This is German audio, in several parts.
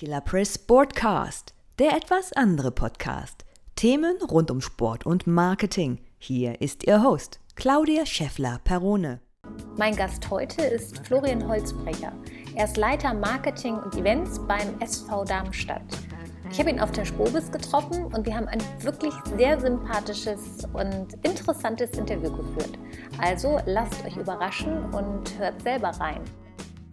Killer Press Sportcast, der etwas andere Podcast. Themen rund um Sport und Marketing. Hier ist Ihr Host, Claudia Scheffler-Perrone. Mein Gast heute ist Florian Holzbrecher. Er ist Leiter Marketing und Events beim SV Darmstadt. Ich habe ihn auf der Spobis getroffen und wir haben ein wirklich sehr sympathisches und interessantes Interview geführt. Also lasst euch überraschen und hört selber rein.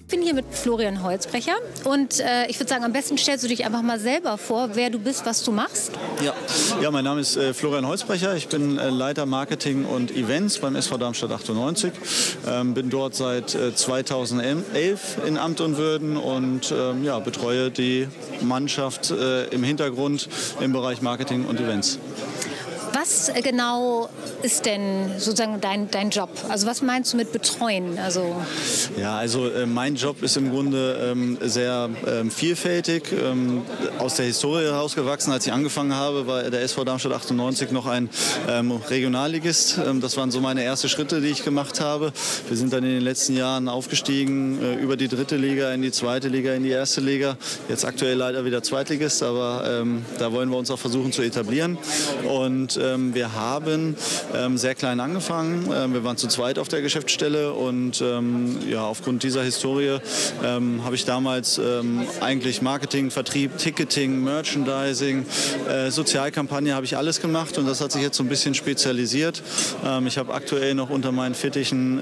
Ich bin hier mit Florian Holzbrecher und äh, ich würde sagen, am besten stellst du dich einfach mal selber vor, wer du bist, was du machst. Ja, ja mein Name ist äh, Florian Holzbrecher. Ich bin äh, Leiter Marketing und Events beim SV Darmstadt 98. Ähm, bin dort seit 2011 äh, in Amt und Würden und ähm, ja, betreue die Mannschaft äh, im Hintergrund im Bereich Marketing und Events. Was genau ist denn sozusagen dein, dein Job? Also was meinst du mit betreuen? Also ja, also äh, mein Job ist im Grunde ähm, sehr ähm, vielfältig. Ähm, aus der Historie herausgewachsen, als ich angefangen habe, war der SV Darmstadt 98 noch ein ähm, Regionalligist. Ähm, das waren so meine ersten Schritte, die ich gemacht habe. Wir sind dann in den letzten Jahren aufgestiegen äh, über die dritte Liga in die zweite Liga, in die erste Liga. Jetzt aktuell leider wieder Zweitligist, aber ähm, da wollen wir uns auch versuchen zu etablieren. Und wir haben ähm, sehr klein angefangen. Ähm, wir waren zu zweit auf der Geschäftsstelle und ähm, ja, aufgrund dieser Historie ähm, habe ich damals ähm, eigentlich Marketing, Vertrieb, Ticketing, Merchandising, äh, Sozialkampagne, habe ich alles gemacht und das hat sich jetzt so ein bisschen spezialisiert. Ähm, ich habe aktuell noch unter meinen Fittichen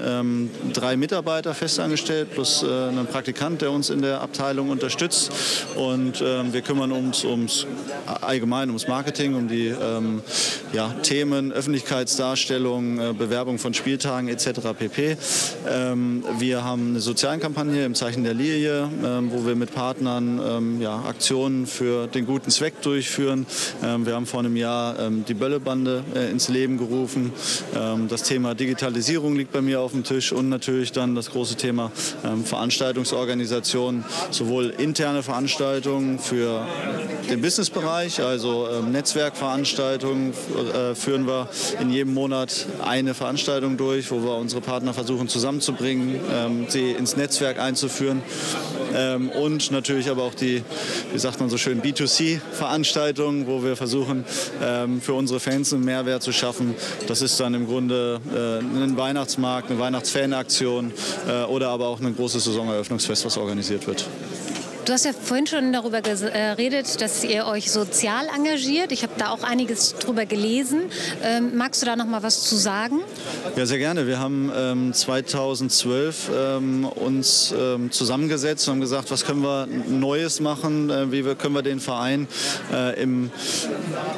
drei Mitarbeiter festangestellt plus äh, einen Praktikant, der uns in der Abteilung unterstützt und wir kümmern uns ums allgemein ums Marketing, um die ja, Themen Öffentlichkeits Öffentlichkeitsdarstellung, äh, Bewerbung von Spieltagen etc. pp. Ähm, wir haben eine Sozialkampagne im Zeichen der Lilie, ähm, wo wir mit Partnern ähm, ja, Aktionen für den guten Zweck durchführen. wir haben vor einem Jahr die Böllebande äh, ins Leben gerufen. das Thema Digitalisierung liegt bei mir auf dem Tisch und natürlich dann das große Thema Veranstaltungsorganisation, sowohl interne Veranstaltungen für den Businessbereich, also Netzwerkveranstaltungen äh, führen wir in jedem Monat eine Veranstaltung durch, wo wir unsere Partner versuchen zusammenzubringen, ähm, sie ins Netzwerk einzuführen ähm, und natürlich aber auch die, wie sagt man so schön, B2C-Veranstaltungen, wo wir versuchen, ähm, für unsere Fans einen Mehrwert zu schaffen. Das ist dann im Grunde äh, ein Weihnachtsmarkt, eine Weihnachtsfanaktion äh, oder aber auch ein großes Saisoneröffnungsfest, was organisiert wird. Du hast ja vorhin schon darüber geredet, äh, dass ihr euch sozial engagiert. Ich habe da auch einiges drüber gelesen. Ähm, magst du da noch mal was zu sagen? Ja, sehr gerne. Wir haben ähm, 2012 ähm, uns ähm, zusammengesetzt und haben gesagt, was können wir Neues machen? Äh, wie können wir den Verein äh, im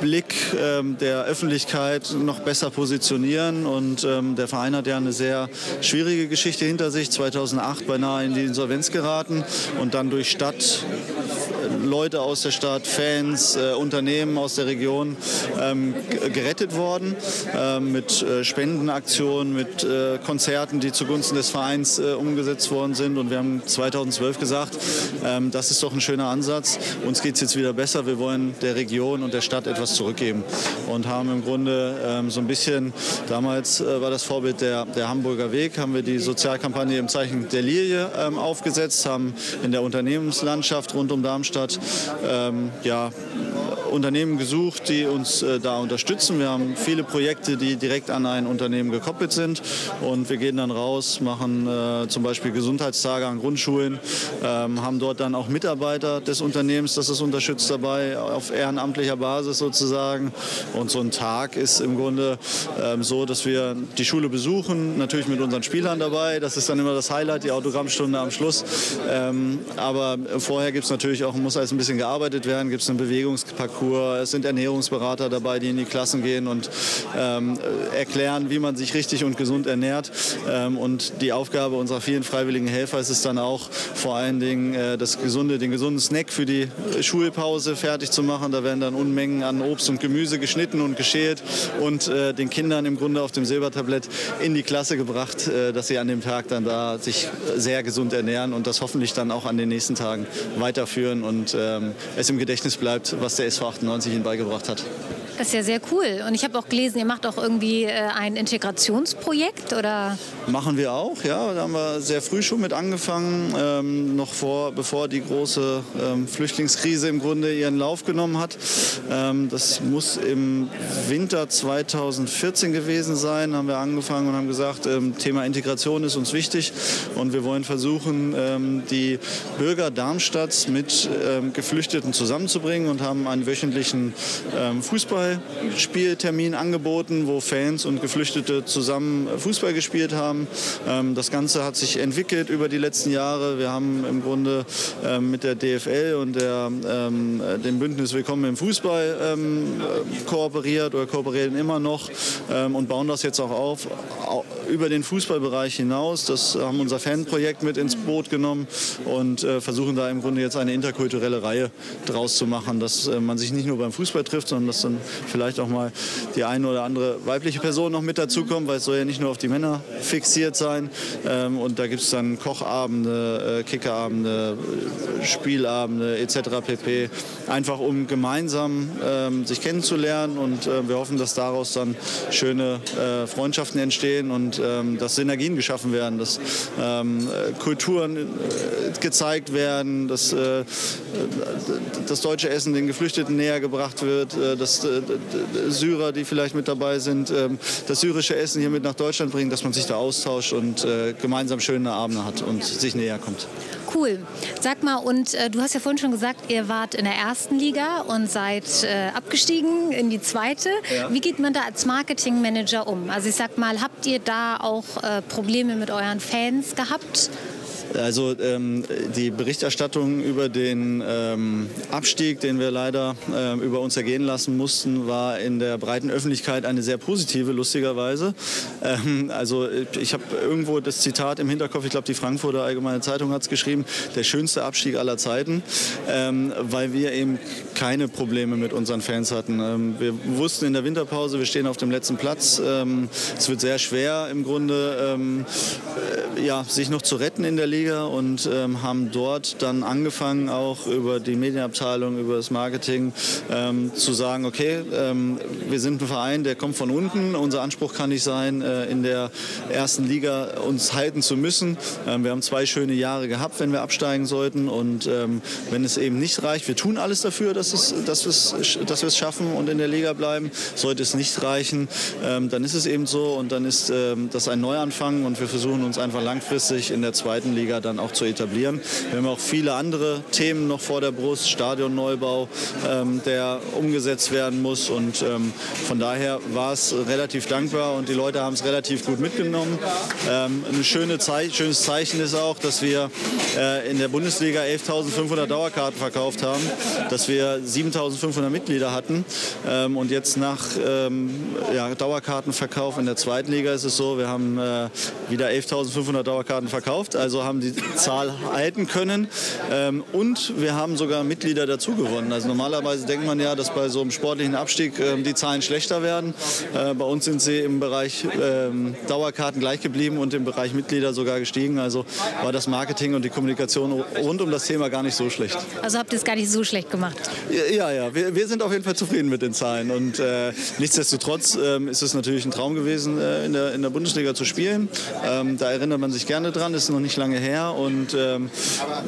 Blick ähm, der Öffentlichkeit noch besser positionieren? Und ähm, der Verein hat ja eine sehr schwierige Geschichte hinter sich. 2008 beinahe in die Insolvenz geraten und dann durch Stadt Stadt, Leute aus der Stadt, Fans, äh, Unternehmen aus der Region ähm, gerettet worden äh, mit Spendenaktionen, mit äh, Konzerten, die zugunsten des Vereins äh, umgesetzt worden sind. Und wir haben 2012 gesagt, ähm, das ist doch ein schöner Ansatz. Uns geht es jetzt wieder besser. Wir wollen der Region und der Stadt etwas zurückgeben und haben im Grunde ähm, so ein bisschen, damals äh, war das Vorbild der, der Hamburger Weg, haben wir die Sozialkampagne im Zeichen der Lilie ähm, aufgesetzt, haben in der Unternehmens Landschaft rund um Darmstadt ähm, ja, Unternehmen gesucht, die uns äh, da unterstützen. Wir haben viele Projekte, die direkt an ein Unternehmen gekoppelt sind und wir gehen dann raus, machen äh, zum Beispiel Gesundheitstage an Grundschulen, ähm, haben dort dann auch Mitarbeiter des Unternehmens, das es unterstützt dabei, auf ehrenamtlicher Basis sozusagen. Und so ein Tag ist im Grunde ähm, so, dass wir die Schule besuchen, natürlich mit unseren Spielern dabei. Das ist dann immer das Highlight, die Autogrammstunde am Schluss. Ähm, aber vorher gibt es natürlich auch, muss alles ein bisschen gearbeitet werden, gibt es einen Bewegungsparcours Parcours. Es sind Ernährungsberater dabei, die in die Klassen gehen und ähm, erklären, wie man sich richtig und gesund ernährt. Ähm, und die Aufgabe unserer vielen freiwilligen Helfer ist es dann auch, vor allen Dingen äh, das gesunde, den gesunden Snack für die Schulpause fertig zu machen. Da werden dann Unmengen an Obst und Gemüse geschnitten und geschält und äh, den Kindern im Grunde auf dem Silbertablett in die Klasse gebracht, äh, dass sie an dem Tag dann da sich sehr gesund ernähren und das hoffentlich dann auch an den nächsten Tagen weiterführen und ähm, es im Gedächtnis bleibt, was der SV 98 ihnen beigebracht hat. Das ist ja sehr cool. Und ich habe auch gelesen, ihr macht auch irgendwie äh, ein Integrationsprojekt oder? Machen wir auch, ja. Da haben wir sehr früh schon mit angefangen, ähm, noch vor, bevor die große ähm, Flüchtlingskrise im Grunde ihren Lauf genommen hat. Ähm, das muss im Winter 2014 gewesen sein, haben wir angefangen und haben gesagt, ähm, Thema Integration ist uns wichtig und wir wollen versuchen, ähm, die Bürger Darmstadts mit ähm, Geflüchteten zusammenzubringen und haben einen wöchentlichen Fußballspieltermin angeboten, wo Fans und Geflüchtete zusammen Fußball gespielt haben. das Ganze hat sich entwickelt über die letzten Jahre. Wir haben im Grunde mit der DFL und der, dem Bündnis Willkommen im Fußball kooperiert oder kooperieren immer noch und bauen das jetzt auch auf über den Fußballbereich hinaus. Das haben unser Fanprojekt mit ins Boot genommen und äh, versuchen da im Grunde jetzt eine interkulturelle Reihe draus zu machen, dass äh, man sich nicht nur beim Fußball trifft, sondern dass dann vielleicht auch mal die eine oder andere weibliche Person noch mit dazukommt, weil es soll ja nicht nur auf die Männer fixiert sein. Ähm, und da gibt es dann Kochabende, äh, Kickerabende, Spielabende etc. pp. Einfach um gemeinsam ähm, sich kennenzulernen und äh, wir hoffen, dass daraus dann schöne äh, Freundschaften entstehen und ähm, dass Synergien geschaffen werden, dass ähm, Kulturen äh, gezeigt werden, dass äh, das deutsche Essen den Geflüchteten näher gebracht wird, äh, dass äh, Syrer, die vielleicht mit dabei sind, ähm, das syrische Essen hier mit nach Deutschland bringen, dass man sich da austauscht und äh, gemeinsam schöne Abende hat und sich näher kommt. Cool. Sag mal, und äh, du hast ja vorhin schon gesagt, ihr wart in der ersten Liga und seid äh, abgestiegen in die zweite. Ja. Wie geht man da als Marketingmanager um? Also ich sag mal, habt ihr da auch äh, Probleme mit euren Fans gehabt? Also ähm, die Berichterstattung über den ähm, Abstieg, den wir leider ähm, über uns ergehen lassen mussten, war in der breiten Öffentlichkeit eine sehr positive, lustigerweise. Ähm, also ich habe irgendwo das Zitat im Hinterkopf, ich glaube die Frankfurter Allgemeine Zeitung hat es geschrieben, der schönste Abstieg aller Zeiten, ähm, weil wir eben keine Probleme mit unseren Fans hatten. Ähm, wir wussten in der Winterpause, wir stehen auf dem letzten Platz. es wird sehr schwer im Grunde, äh, ja, sich noch zu retten in der Liga. Liga und ähm, haben dort dann angefangen, auch über die Medienabteilung, über das Marketing ähm, zu sagen, okay, ähm, wir sind ein Verein, der kommt von unten. Unser Anspruch kann nicht sein, äh, in der ersten Liga uns halten zu müssen. Ähm, wir haben zwei schöne Jahre gehabt, wenn wir absteigen sollten. Und ähm, wenn es eben nicht reicht, wir tun alles dafür, dass, es, dass wir es dass wir es schaffen und in der Liga bleiben. Sollte es nicht reichen, ähm, dann ist es eben so und dann ist das ein Neuanfang und wir versuchen uns einfach langfristig in der zweiten Liga Liga dann auch zu etablieren. Wir haben auch viele andere Themen noch vor der Brust, Stadionneubau, ähm, der umgesetzt werden muss und ähm, von daher war es relativ dankbar und die Leute haben es relativ gut mitgenommen. Ähm, ein schöne Zei schönes Zeichen ist auch, dass wir äh, in der Bundesliga 11.500 Dauerkarten verkauft haben, dass wir 7.500 Mitglieder hatten ähm, und jetzt nach ähm, ja, Dauerkartenverkauf in der zweiten Liga ist es so, wir haben äh, wieder 11.500 Dauerkarten verkauft, also haben die Zahl halten können. Ähm, und wir haben sogar Mitglieder dazu gewonnen. Also normalerweise denkt man ja, dass bei so einem sportlichen Abstieg ähm, die Zahlen schlechter werden. Äh, bei uns sind sie im Bereich ähm, Dauerkarten gleich geblieben und im Bereich Mitglieder sogar gestiegen. Also war das Marketing und die Kommunikation rund um das Thema gar nicht so schlecht. Also habt ihr es gar nicht so schlecht gemacht? Ja, ja, wir, wir sind auf jeden Fall zufrieden mit den Zahlen. Und äh, nichtsdestotrotz äh, ist es natürlich ein Traum gewesen, äh, in, der, in der Bundesliga zu spielen. Ähm, da erinnert man sich gerne dran, ist noch nicht lange her her und ähm,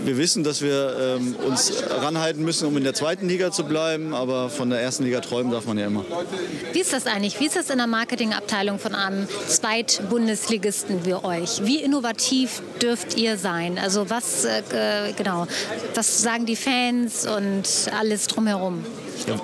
wir wissen, dass wir ähm, uns ranhalten müssen, um in der zweiten Liga zu bleiben, aber von der ersten Liga träumen darf man ja immer. Wie ist das eigentlich? Wie ist das in der Marketingabteilung von einem Zweitbundesligisten wie euch? Wie innovativ dürft ihr sein? Also was äh, genau, was sagen die Fans und alles drumherum? Ja.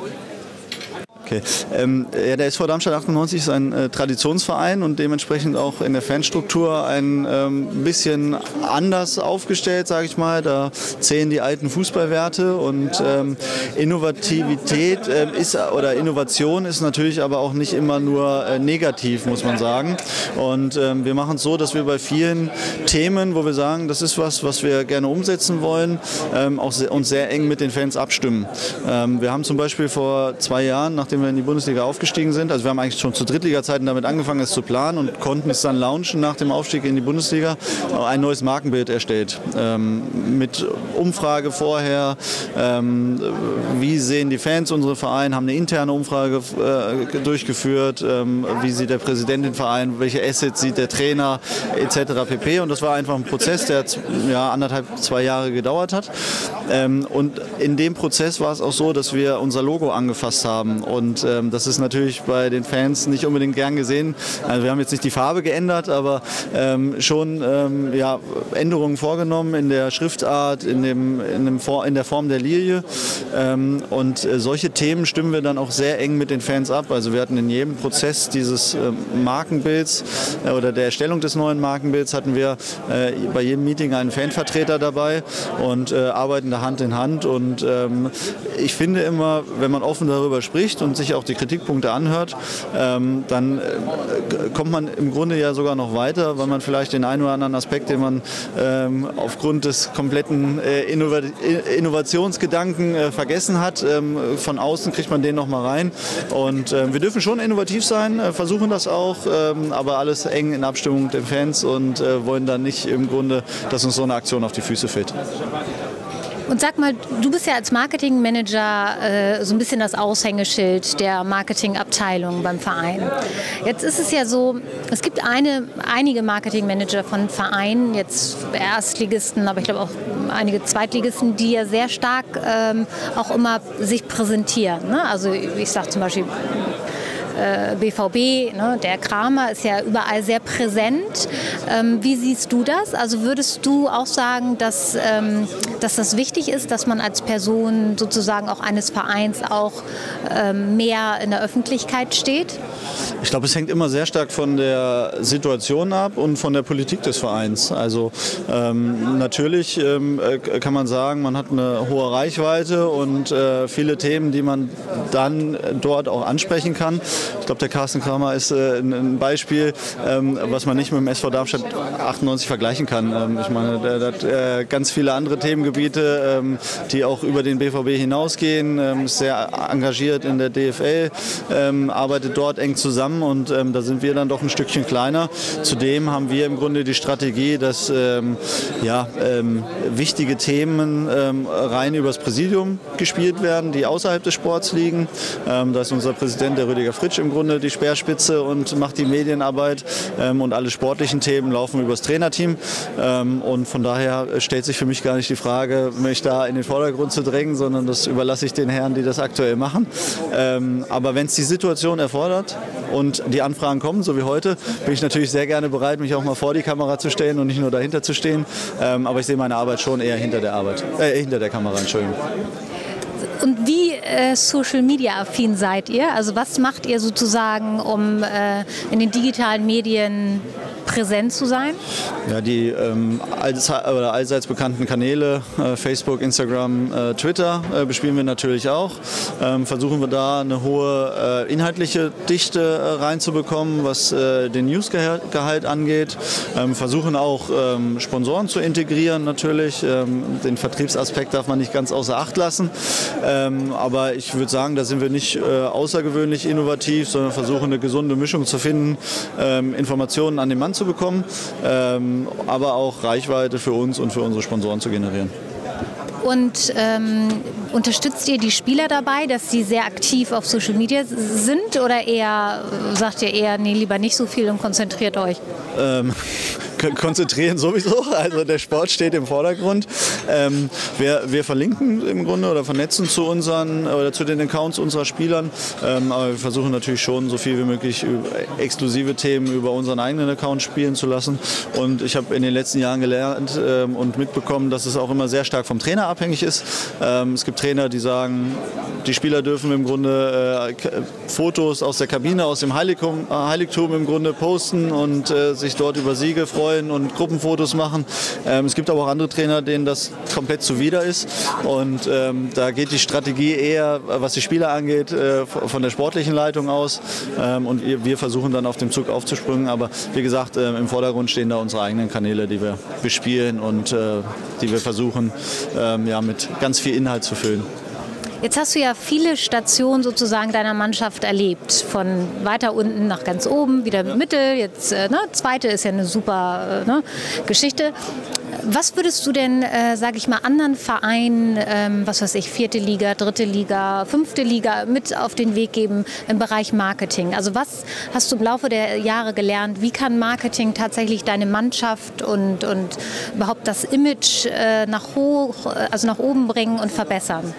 Okay. Ähm, ja, der SV Darmstadt 98 ist ein äh, Traditionsverein und dementsprechend auch in der Fanstruktur ein ähm, bisschen anders aufgestellt, sage ich mal. Da zählen die alten Fußballwerte und ähm, Innovativität äh, ist oder Innovation ist natürlich aber auch nicht immer nur äh, negativ, muss man sagen. Und ähm, wir machen es so, dass wir bei vielen Themen, wo wir sagen, das ist was, was wir gerne umsetzen wollen, ähm, auch se uns sehr eng mit den Fans abstimmen. Ähm, wir haben zum Beispiel vor zwei Jahren, nachdem nachdem wir in die Bundesliga aufgestiegen sind. Also wir haben eigentlich schon zu Drittliga-Zeiten damit angefangen, es zu planen und konnten es dann launchen nach dem Aufstieg in die Bundesliga. Ein neues Markenbild erstellt. Ähm, mit Umfrage vorher, ähm, wie sehen die Fans unsere Verein, haben eine interne Umfrage äh, durchgeführt, ähm, wie sieht der Präsident den Verein, welche Assets sieht der Trainer etc. pp. Und das war einfach ein Prozess, der ja, anderthalb, zwei Jahre gedauert hat. Ähm, und in dem Prozess war es auch so, dass wir unser Logo angefasst haben. Und ähm, das ist natürlich bei den Fans nicht unbedingt gern gesehen. Also wir haben jetzt nicht die Farbe geändert, aber ähm, schon ähm, ja, Änderungen vorgenommen in der Schriftart, in, dem, in, dem in der Form der Lilie. Ähm, und äh, solche Themen stimmen wir dann auch sehr eng mit den Fans ab. Also wir hatten in jedem Prozess dieses äh, Markenbilds äh, oder der Erstellung des neuen Markenbilds hatten wir äh, bei jedem Meeting einen Fanvertreter dabei und äh, arbeiten da Hand in Hand. Und ähm, ich finde immer, wenn man offen darüber spricht und sich auch die Kritikpunkte anhört, ähm, dann äh, kommt man im Grunde ja sogar noch weiter, weil man vielleicht den einen oder anderen Aspekt, den man ähm, aufgrund des kompletten äh, Innovat Innovationsgedanken äh, vergessen hat, ähm, von außen kriegt man den noch mal rein. Und äh, wir dürfen schon innovativ sein, äh, versuchen das auch, ähm, aber alles eng in Abstimmung mit den Fans und äh, wollen dann nicht im Grunde, dass uns so eine Aktion auf die Füße fällt. Und sag mal, du bist ja als Marketingmanager äh, so ein bisschen das Aushängeschild der Marketingabteilung beim Verein. Jetzt ist es ja so, es gibt eine, einige Marketingmanager von Vereinen, jetzt Erstligisten, aber ich glaube auch einige Zweitligisten, die ja sehr stark ähm, auch immer sich präsentieren. Ne? Also ich sage zum Beispiel BVB, ne, der Kramer ist ja überall sehr präsent. Ähm, wie siehst du das? Also würdest du auch sagen, dass, ähm, dass das wichtig ist, dass man als Person sozusagen auch eines Vereins auch ähm, mehr in der Öffentlichkeit steht? Ich glaube, es hängt immer sehr stark von der Situation ab und von der Politik des Vereins. Also ähm, natürlich ähm, äh, kann man sagen, man hat eine hohe Reichweite und äh, viele Themen, die man dann dort auch ansprechen kann. Ich glaube, der Carsten Kramer ist äh, ein Beispiel, ähm, was man nicht mit dem SV Darmstadt 98 vergleichen kann. Ähm, ich meine, der, der hat äh, ganz viele andere Themengebiete, ähm, die auch über den BVB hinausgehen, ist sehr engagiert in der DFL, arbeitet dort eng zusammen und da sind wir dann doch ein Stückchen kleiner. Zudem haben wir im Grunde die Strategie, dass ja, wichtige Themen rein übers Präsidium gespielt werden, die außerhalb des Sports liegen. da ist unser Präsident, der Rüdiger Fritsch, im Grunde die Speerspitze und macht die Medienarbeit ähm, und alle sportlichen Themen laufen übers Trainerteam. Ähm, und von daher stellt sich für mich gar nicht die Frage, mich da in den Vordergrund zu drängen, sondern das überlasse ich den Herren, die das aktuell machen. Ähm, aber wenn es die Situation erfordert und die Anfragen kommen, so wie heute, bin ich natürlich sehr gerne bereit, mich auch mal vor die Kamera zu stellen und nicht nur dahinter zu stehen. Ähm, aber ich sehe meine Arbeit schon eher hinter der Arbeit, äh, hinter der Kamera, Entschuldigung. Und wie äh, Social Media affin seid ihr? Also was macht ihr sozusagen, um äh, in den digitalen Medien präsent zu sein? Ja, die ähm, allseits bekannten Kanäle, äh, Facebook, Instagram, äh, Twitter, äh, bespielen wir natürlich auch. Ähm, versuchen wir da eine hohe äh, inhaltliche Dichte äh, reinzubekommen, was äh, den Newsgehalt angeht. Ähm, versuchen auch ähm, Sponsoren zu integrieren natürlich. Ähm, den Vertriebsaspekt darf man nicht ganz außer Acht lassen. Ähm, aber ich würde sagen, da sind wir nicht außergewöhnlich innovativ, sondern versuchen eine gesunde Mischung zu finden, Informationen an den Mann zu bekommen, ähm, aber auch Reichweite für uns und für unsere Sponsoren zu generieren. Und ähm, unterstützt ihr die Spieler dabei, dass sie sehr aktiv auf Social Media sind oder eher sagt ihr eher, nee, lieber nicht so viel und konzentriert euch? Ähm, konzentrieren sowieso. Also der Sport steht im Vordergrund. Ähm, wir, wir, verlinken im Grunde oder vernetzen zu unseren oder zu den Accounts unserer Spielern. Ähm, aber wir versuchen natürlich schon so viel wie möglich exklusive Themen über unseren eigenen Account spielen zu lassen. Und ich habe in den letzten Jahren gelernt ähm, und mitbekommen, dass es auch immer sehr stark vom Trainer abhängig ist. Ähm, es gibt Trainer, die sagen, die Spieler dürfen im Grunde äh, Fotos aus der Kabine, aus dem Heiligtum, äh, Heiligtum im Grunde posten und äh, sich dort über Siege freuen und Gruppenfotos machen. Ähm, es gibt aber auch andere Trainer, denen das komplett zuwider ist. Und ähm, da geht die Strategie eher, was die Spieler angeht, äh, von der sportlichen Leitung aus. Ähm, und wir versuchen dann auf dem Zug aufzuspringen. Aber wie gesagt, äh, im Vordergrund stehen da unsere eigenen Kanäle, die wir bespielen und äh, die wir versuchen, ähm, ja, mit ganz viel Inhalt zu füllen. Jetzt hast du ja viele Stationen sozusagen deiner Mannschaft erlebt. Von weiter unten nach ganz oben, wieder ja. Mittel. Jetzt, äh, ne, zweite ist ja eine super äh, ne, Geschichte. Was würdest du denn, äh, sage ich mal, anderen Vereinen, ähm, was weiß ich, vierte Liga, dritte Liga, fünfte Liga mit auf den Weg geben im Bereich Marketing? Also was hast du im Laufe der Jahre gelernt? Wie kann Marketing tatsächlich deine Mannschaft und, und überhaupt das Image äh, nach hoch, also nach oben bringen und verbessern?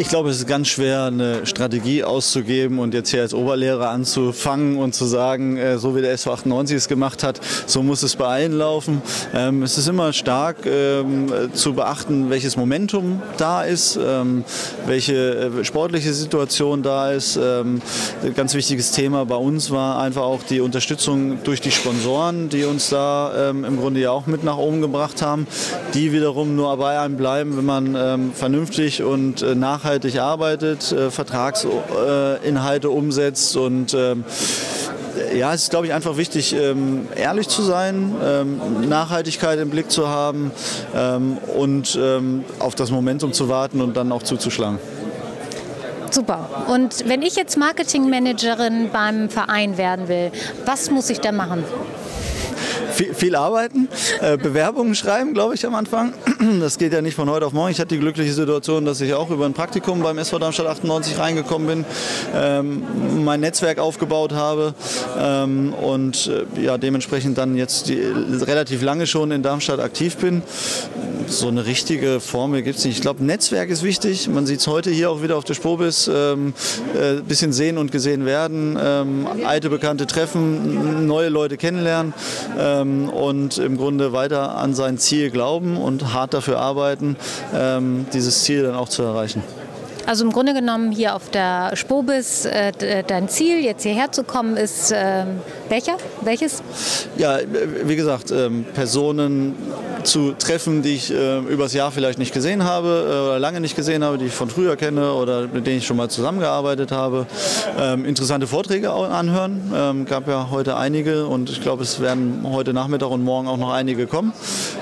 Ich glaube, es ist ganz schwer, eine Strategie auszugeben und jetzt hier als Oberlehrer anzufangen und zu sagen, äh, so wie der SV 98 es gemacht hat, so muss es bei allen laufen. Ähm, es ist immer stark ähm, zu beachten, welches Momentum da ist, ähm, welche äh, sportliche Situation da ist. ein ganz wichtiges Thema bei uns war einfach auch die Unterstützung durch die Sponsoren, die uns da im Grunde ja auch mit nach oben gebracht haben, die wiederum nur bei einem bleiben, wenn man vernünftig und äh, nachhaltig nachhaltig arbeitet, äh, Vertragsinhalte umsetzt und ähm, ja, es ist, glaube ich, einfach wichtig, ähm, ehrlich zu sein, ähm, Nachhaltigkeit im Blick zu haben ähm, und auf das Momentum zu warten und dann auch zuzuschlagen. Super. Und wenn ich jetzt Marketingmanagerin beim Verein werden will, was muss ich da machen? Viel, viel arbeiten, äh, Bewerbungen schreiben, glaube ich, am Anfang. Das geht ja nicht von heute auf morgen. Ich hatte die glückliche Situation, dass ich auch über ein Praktikum beim SV Darmstadt 98 reingekommen bin, ähm, mein Netzwerk aufgebaut habe ähm, und äh, ja, dementsprechend dann jetzt die, relativ lange schon in Darmstadt aktiv bin. So eine richtige Formel gibt es nicht. Ich glaube, Netzwerk ist wichtig. Man sieht es heute hier auch wieder auf der Spobis. Ähm, äh, bisschen sehen und gesehen werden, ähm, alte Bekannte treffen, neue Leute kennenlernen. Ähm, und im Grunde weiter an sein Ziel glauben und hart dafür arbeiten, ähm, dieses Ziel dann auch zu erreichen. Also im Grunde genommen hier auf der Spobis, äh, dein Ziel, jetzt hierher zu kommen, ist äh, welcher? Welches? Ja, wie gesagt, ähm, Personen zu treffen, die ich äh, übers Jahr vielleicht nicht gesehen habe äh, oder lange nicht gesehen habe, die ich von früher kenne oder mit denen ich schon mal zusammengearbeitet habe. Ähm, interessante Vorträge anhören. Ähm, gab ja heute einige und ich glaube, es werden heute Nachmittag und morgen auch noch einige kommen.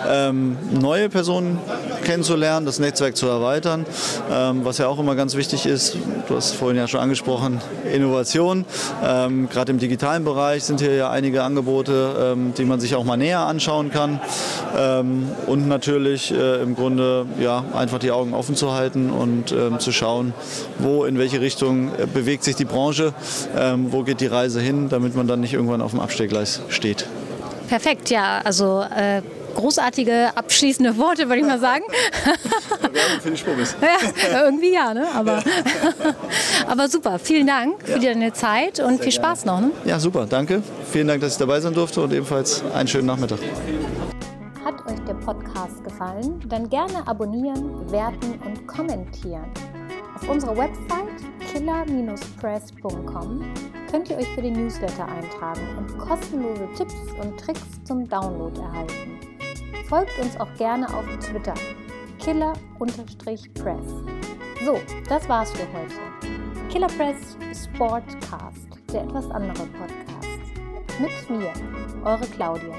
Ähm, neue Personen kennenzulernen, das Netzwerk zu erweitern, ähm, was ja auch immer ganz wichtig ist. Du hast vorhin ja schon angesprochen, Innovation. Ähm, Gerade im digitalen Bereich sind hier ja einige Angebote, ähm, die man sich auch mal näher anschauen kann. Ähm, und natürlich äh, im Grunde ja, einfach die Augen offen zu halten und ähm, zu schauen, wo, in welche Richtung äh, bewegt sich die Branche, ähm, wo geht die Reise hin, damit man dann nicht irgendwann auf dem Abstellgleis steht. Perfekt, ja, also äh großartige abschließende Worte, würde ich mal sagen. Werbung für die. Ja, irgendwie ja, ne? aber, aber super. Vielen Dank für ja. deine Zeit und Sehr viel Spaß gerne. noch. Ne? Ja, super. Danke. Vielen Dank, dass ich dabei sein durfte und ebenfalls einen schönen Nachmittag. Der Podcast gefallen? Dann gerne abonnieren, bewerten und kommentieren. Auf unserer Website killer-press.com könnt ihr euch für den Newsletter eintragen und kostenlose Tipps und Tricks zum Download erhalten. Folgt uns auch gerne auf Twitter killer-press. So, das war's für heute. Killer Press Sportcast, der etwas andere Podcast. Mit mir, eure Claudia.